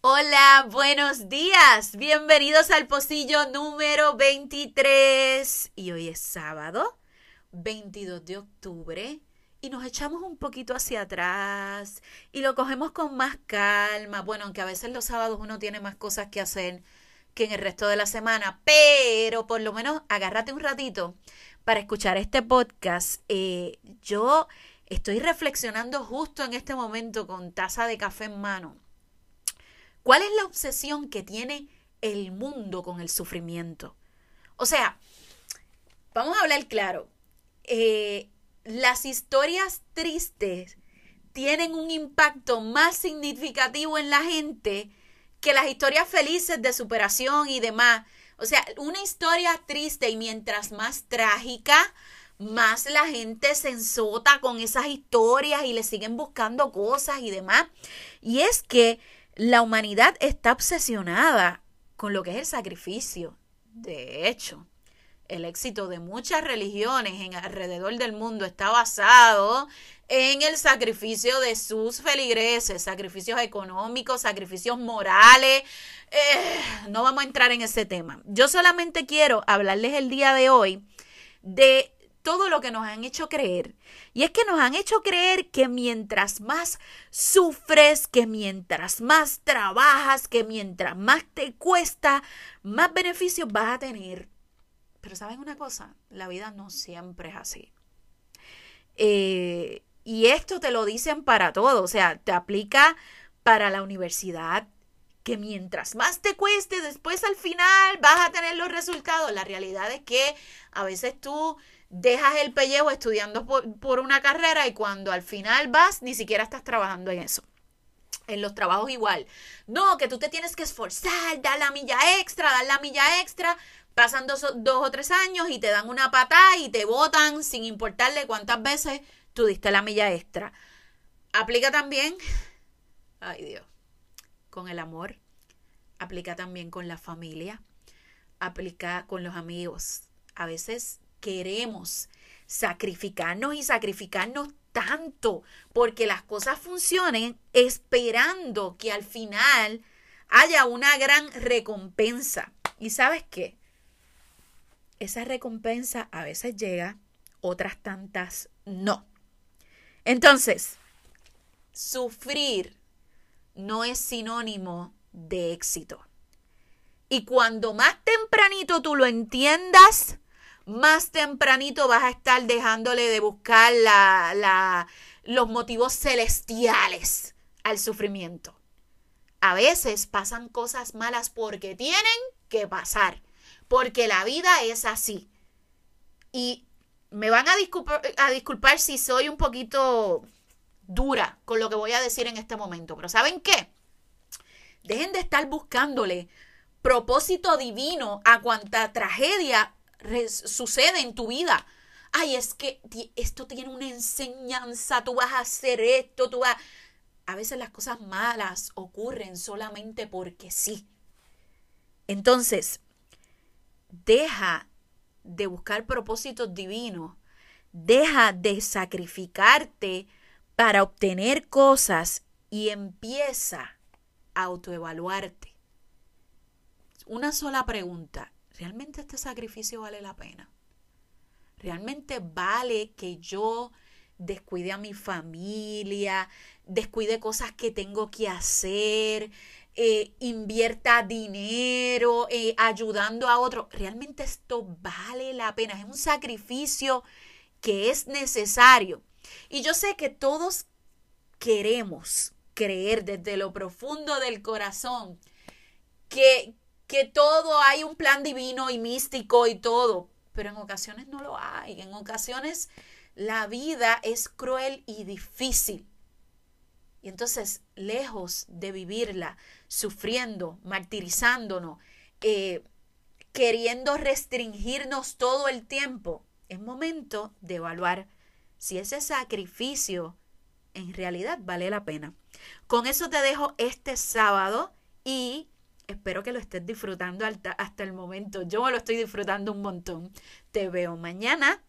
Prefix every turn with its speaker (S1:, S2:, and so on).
S1: Hola, buenos días. Bienvenidos al pocillo número 23. Y hoy es sábado, 22 de octubre. Y nos echamos un poquito hacia atrás y lo cogemos con más calma. Bueno, aunque a veces los sábados uno tiene más cosas que hacer que en el resto de la semana, pero por lo menos agárrate un ratito para escuchar este podcast. Eh, yo estoy reflexionando justo en este momento con taza de café en mano ¿Cuál es la obsesión que tiene el mundo con el sufrimiento? O sea, vamos a hablar claro. Eh, las historias tristes tienen un impacto más significativo en la gente que las historias felices de superación y demás. O sea, una historia triste y mientras más trágica, más la gente se ensota con esas historias y le siguen buscando cosas y demás. Y es que la humanidad está obsesionada con lo que es el sacrificio. De hecho, el éxito de muchas religiones en alrededor del mundo está basado en el sacrificio de sus feligreses, sacrificios económicos, sacrificios morales. Eh, no vamos a entrar en ese tema. Yo solamente quiero hablarles el día de hoy de todo lo que nos han hecho creer. Y es que nos han hecho creer que mientras más sufres, que mientras más trabajas, que mientras más te cuesta, más beneficios vas a tener. Pero ¿saben una cosa? La vida no siempre es así. Eh, y esto te lo dicen para todo, o sea, te aplica para la universidad, que mientras más te cueste, después al final vas a tener los resultados. La realidad es que a veces tú dejas el pellejo estudiando por, una carrera y cuando al final vas, ni siquiera estás trabajando en eso. En los trabajos igual. No, que tú te tienes que esforzar, dar la milla extra, dar la milla extra. Pasan dos, o tres años y te dan una patada y te botan sin importarle cuántas veces tú diste la milla extra. Aplica también, ay Dios, con el amor. Aplica también con la familia. Aplica con los amigos. A veces queremos sacrificarnos y sacrificarnos tanto porque las cosas funcionen esperando que al final haya una gran recompensa. ¿Y sabes qué? Esa recompensa a veces llega, otras tantas no. Entonces, sufrir no es sinónimo de éxito. Y cuando más tempranito tú lo entiendas, más tempranito vas a estar dejándole de buscar la, los motivos celestiales al sufrimiento. A veces pasan cosas malas porque tienen que pasar, porque la vida es así. Y me van a disculpar, a disculpar si soy un poquito dura con lo que voy a decir en este momento, pero ¿saben qué? Dejen de estar buscándole propósito divino a cuanta tragedia sucede en tu vida. Ay, es que esto tiene una enseñanza, tú vas a hacer esto, tú vas... A veces las cosas malas ocurren solamente porque sí. Entonces, deja de buscar propósitos divinos, deja de sacrificarte para obtener cosas y empieza a autoevaluarte. Una sola pregunta. ¿realmente este sacrificio vale la pena? ¿Realmente vale que yo descuide a mi familia, descuide cosas que tengo que hacer, eh, invierta dinero, eh, ayudando a otros? ¿Realmente esto vale la pena? Es un sacrificio que es necesario. Y yo sé que todos queremos creer desde lo profundo del corazón que, que todo hay un plan divino y místico y todo, pero en ocasiones no lo hay. En ocasiones la vida es cruel y difícil. Y entonces, lejos de vivirla sufriendo, martirizándonos, eh, queriendo restringirnos todo el tiempo, es momento de evaluar si ese sacrificio en realidad vale la pena. Con eso te dejo este sábado y Espero que lo estés disfrutando hasta, hasta el momento. Yo lo estoy disfrutando un montón. Te veo mañana